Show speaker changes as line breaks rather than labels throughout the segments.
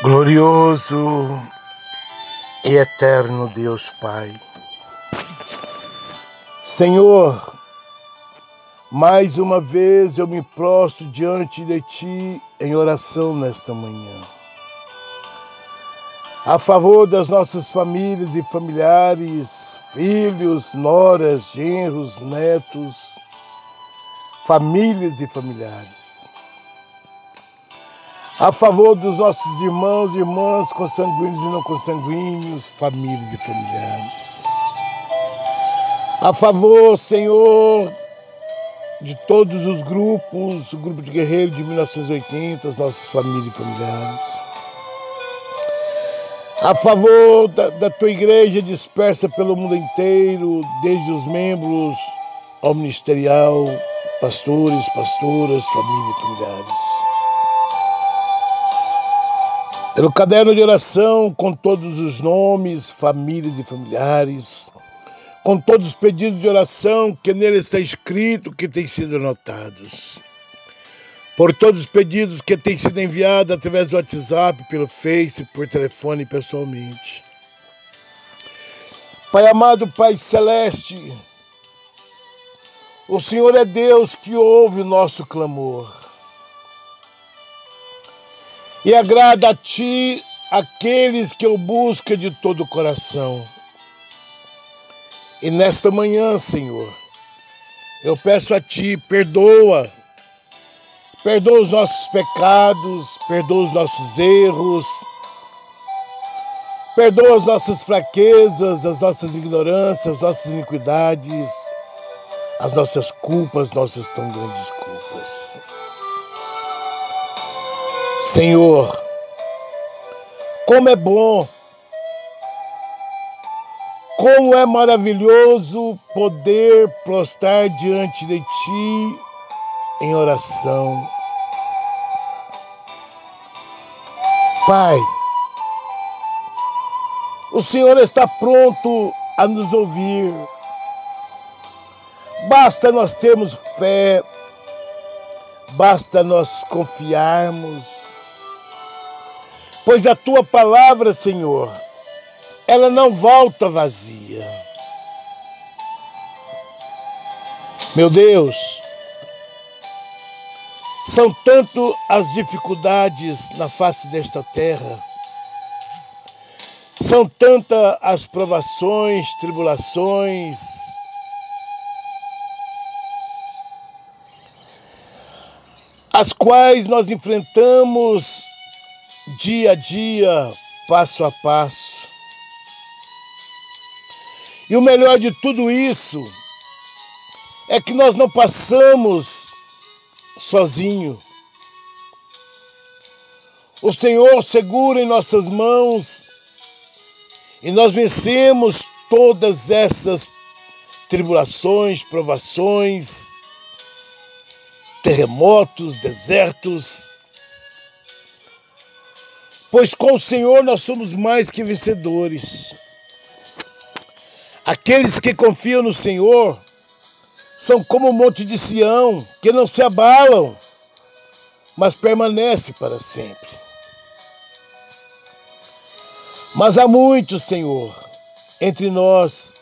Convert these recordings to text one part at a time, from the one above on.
Glorioso e eterno Deus Pai. Senhor, mais uma vez eu me prostro diante de Ti em oração nesta manhã. A favor das nossas famílias e familiares, filhos, noras, genros, netos, famílias e familiares a favor dos nossos irmãos e irmãs consanguíneos e não consanguíneos, famílias e familiares. A favor, Senhor, de todos os grupos, o grupo de guerreiros de 1980, as nossas famílias e familiares. A favor da, da tua igreja dispersa pelo mundo inteiro, desde os membros ao ministerial, pastores, pastoras, famílias e familiares pelo caderno de oração, com todos os nomes, famílias e familiares, com todos os pedidos de oração que nele está escrito, que têm sido anotados. Por todos os pedidos que têm sido enviados através do WhatsApp, pelo Face, por telefone pessoalmente. Pai amado, Pai celeste, o Senhor é Deus que ouve o nosso clamor e agrada a ti aqueles que o buscam de todo o coração. E nesta manhã, Senhor, eu peço a ti, perdoa, perdoa os nossos pecados, perdoa os nossos erros, perdoa as nossas fraquezas, as nossas ignorâncias, as nossas iniquidades, as nossas culpas, nossas tão grandes culpas. Senhor, como é bom, como é maravilhoso poder prostrar diante de Ti em oração. Pai, o Senhor está pronto a nos ouvir. Basta nós termos fé, basta nós confiarmos pois a tua palavra, Senhor, ela não volta vazia. Meu Deus, são tanto as dificuldades na face desta terra, são tantas as provações, tribulações, as quais nós enfrentamos dia a dia, passo a passo. E o melhor de tudo isso é que nós não passamos sozinho. O Senhor segura em nossas mãos e nós vencemos todas essas tribulações, provações, terremotos, desertos pois com o Senhor nós somos mais que vencedores. Aqueles que confiam no Senhor são como o monte de Sião, que não se abalam, mas permanece para sempre. Mas há muitos, Senhor, entre nós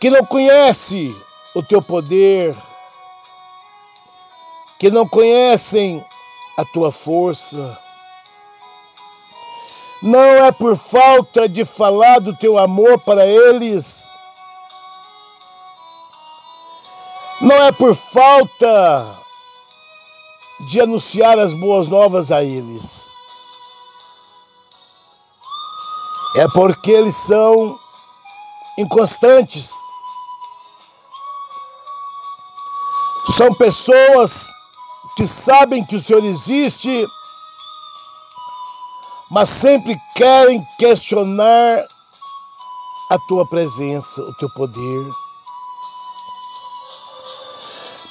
que não conhecem o teu poder, que não conhecem a tua força. Não é por falta de falar do teu amor para eles. Não é por falta de anunciar as boas novas a eles. É porque eles são inconstantes. São pessoas que sabem que o Senhor existe, mas sempre querem questionar a tua presença, o teu poder.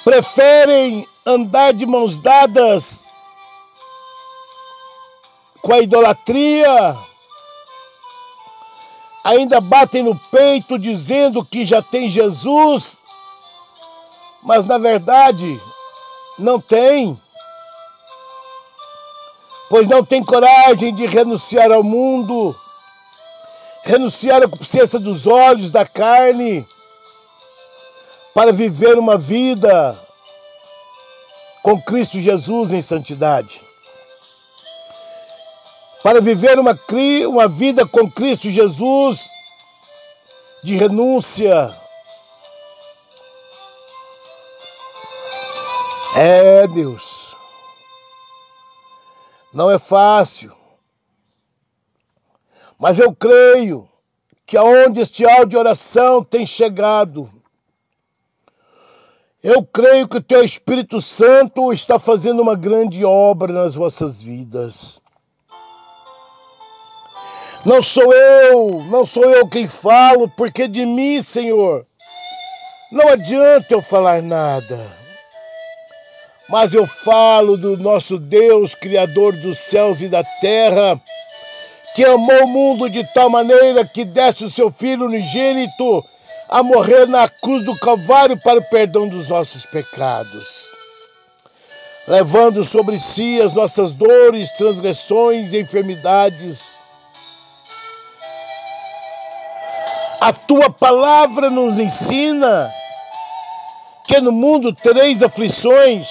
Preferem andar de mãos dadas com a idolatria, ainda batem no peito dizendo que já tem Jesus, mas na verdade não tem. pois não tem coragem de renunciar ao mundo, renunciar à consciência dos olhos, da carne, para viver uma vida com Cristo Jesus em santidade. Para viver uma, uma vida com Cristo Jesus de renúncia. É, Deus. Não é fácil. Mas eu creio que aonde este áudio de oração tem chegado, eu creio que o teu Espírito Santo está fazendo uma grande obra nas vossas vidas. Não sou eu, não sou eu quem falo, porque de mim, Senhor, não adianta eu falar nada. Mas eu falo do nosso Deus, Criador dos céus e da terra, que amou o mundo de tal maneira que desse o seu Filho unigênito a morrer na cruz do Calvário para o perdão dos nossos pecados, levando sobre si as nossas dores, transgressões e enfermidades. A tua palavra nos ensina que no mundo tereis aflições,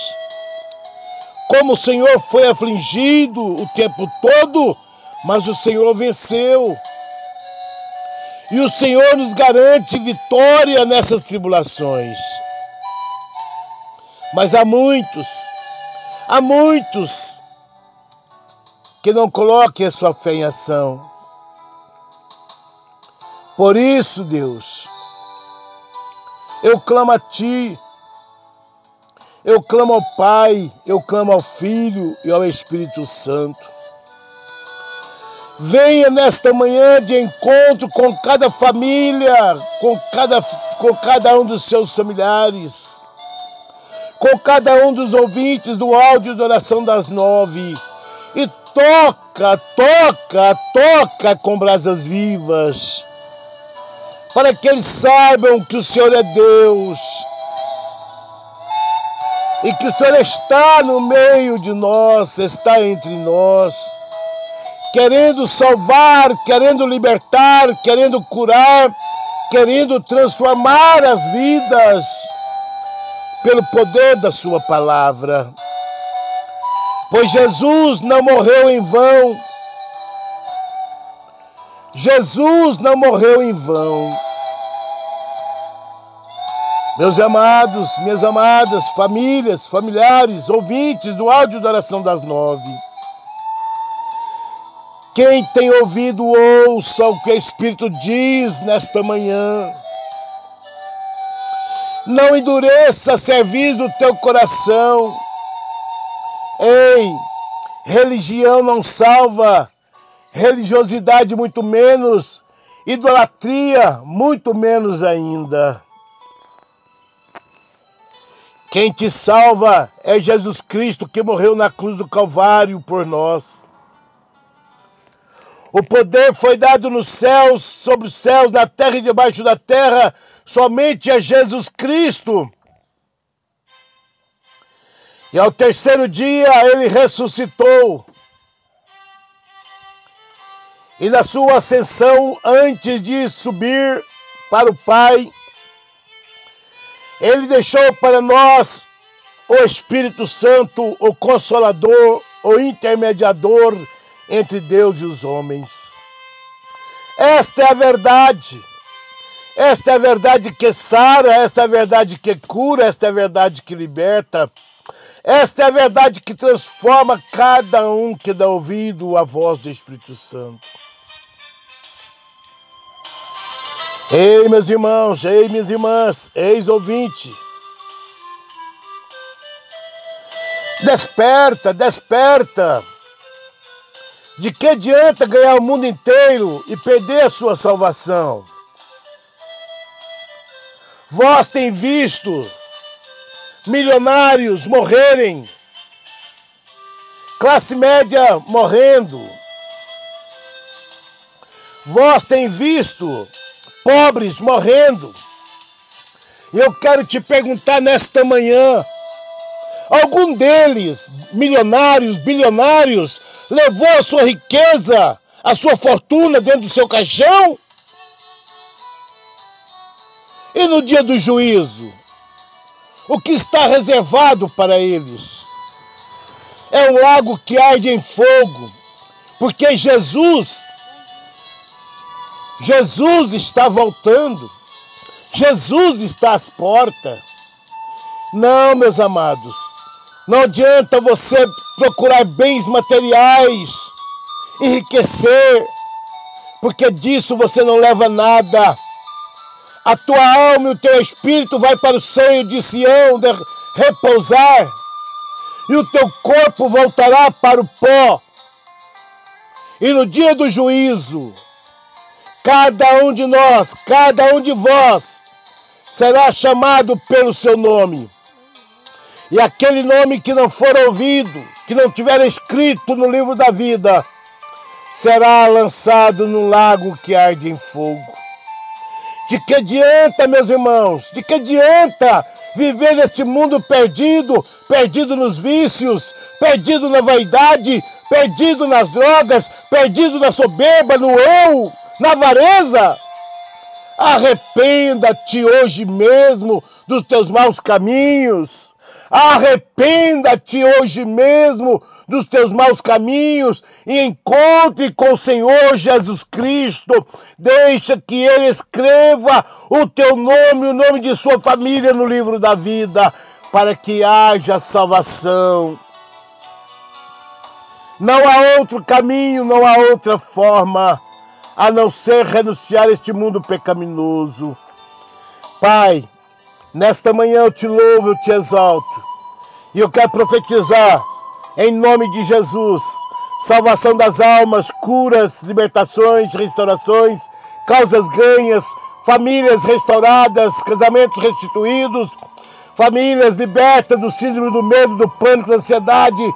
como o Senhor foi afligido o tempo todo, mas o Senhor venceu. E o Senhor nos garante vitória nessas tribulações. Mas há muitos, há muitos que não coloquem a sua fé em ação. Por isso, Deus, eu clamo a Ti, eu clamo ao Pai, eu clamo ao Filho e ao Espírito Santo Venha nesta manhã de encontro com cada família, com cada, com cada um dos seus familiares, com cada um dos ouvintes do áudio de oração das nove. E toca, toca, toca com brasas vivas, para que eles saibam que o Senhor é Deus e que o Senhor está no meio de nós, está entre nós querendo salvar, querendo libertar, querendo curar, querendo transformar as vidas pelo poder da Sua palavra. Pois Jesus não morreu em vão. Jesus não morreu em vão. Meus amados, minhas amadas, famílias, familiares, ouvintes do áudio da oração das nove. Quem tem ouvido, ouça o que o Espírito diz nesta manhã. Não endureça serviço do teu coração. Ei, religião não salva, religiosidade muito menos, idolatria muito menos ainda. Quem te salva é Jesus Cristo que morreu na cruz do Calvário por nós. O poder foi dado nos céus, sobre os céus, na terra e debaixo da terra, somente a Jesus Cristo. E ao terceiro dia ele ressuscitou. E na sua ascensão, antes de subir para o Pai, ele deixou para nós o Espírito Santo, o Consolador, o Intermediador entre Deus e os homens. Esta é a verdade. Esta é a verdade que sara, esta é a verdade que cura, esta é a verdade que liberta. Esta é a verdade que transforma cada um que dá ouvido à voz do Espírito Santo. Ei, meus irmãos, ei, minhas irmãs, ex-ouvinte. Desperta, desperta. De que adianta ganhar o mundo inteiro e perder a sua salvação? Vós tem visto milionários morrerem, classe média morrendo. Vós tem visto pobres morrendo. Eu quero te perguntar nesta manhã: Algum deles, milionários, bilionários, levou a sua riqueza, a sua fortuna dentro do seu caixão? E no dia do juízo, o que está reservado para eles? É um lago que arde em fogo, porque Jesus, Jesus está voltando, Jesus está às portas. Não, meus amados, não adianta você procurar bens materiais, enriquecer, porque disso você não leva nada. A tua alma e o teu espírito vai para o seio de Sião de repousar, e o teu corpo voltará para o pó. E no dia do juízo, cada um de nós, cada um de vós, será chamado pelo seu nome. E aquele nome que não for ouvido, que não tiver escrito no livro da vida, será lançado no lago que arde em fogo. De que adianta, meus irmãos? De que adianta viver neste mundo perdido, perdido nos vícios, perdido na vaidade, perdido nas drogas, perdido na soberba, no eu, na avareza? Arrependa-te hoje mesmo dos teus maus caminhos. Arrependa-te hoje mesmo dos teus maus caminhos e encontre com o Senhor Jesus Cristo. Deixa que Ele escreva o teu nome, o nome de sua família no livro da vida, para que haja salvação. Não há outro caminho, não há outra forma a não ser renunciar a este mundo pecaminoso. Pai, Nesta manhã eu te louvo, eu te exalto. E eu quero profetizar, em nome de Jesus, salvação das almas, curas, libertações, restaurações, causas ganhas, famílias restauradas, casamentos restituídos, famílias libertas do síndrome do medo, do pânico, da ansiedade,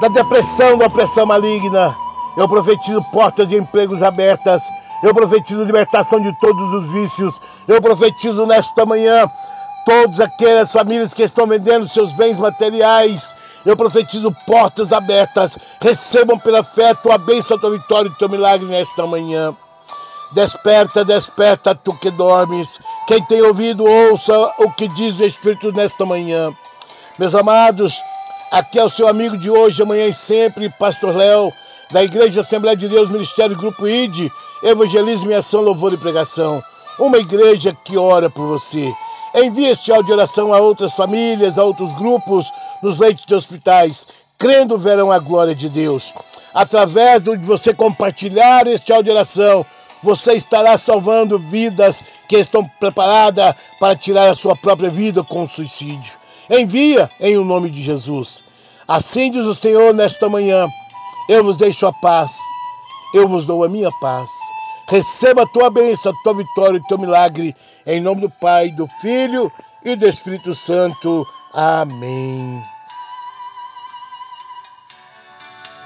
da depressão, da opressão maligna. Eu profetizo portas de empregos abertas eu profetizo libertação de todos os vícios. Eu profetizo nesta manhã todas aquelas famílias que estão vendendo seus bens materiais. Eu profetizo portas abertas. Recebam pela fé tua bênção, tua vitória e o teu milagre nesta manhã. Desperta, desperta, tu que dormes. Quem tem ouvido, ouça o que diz o Espírito nesta manhã. Meus amados, aqui é o seu amigo de hoje, amanhã e sempre, Pastor Léo, da Igreja Assembleia de Deus, Ministério Grupo ID Evangelismo e Ação, Louvor e Pregação. Uma igreja que ora por você. Envie este áudio de oração a outras famílias, a outros grupos, nos leitos de hospitais, crendo verão a glória de Deus. Através de você compartilhar este áudio de oração, você estará salvando vidas que estão preparadas para tirar a sua própria vida com o suicídio. Envia em o nome de Jesus. Assim diz o Senhor nesta manhã: eu vos deixo a paz eu vos dou a minha paz. Receba a tua bênção, a tua vitória e o teu milagre, em nome do Pai, do Filho e do Espírito Santo. Amém.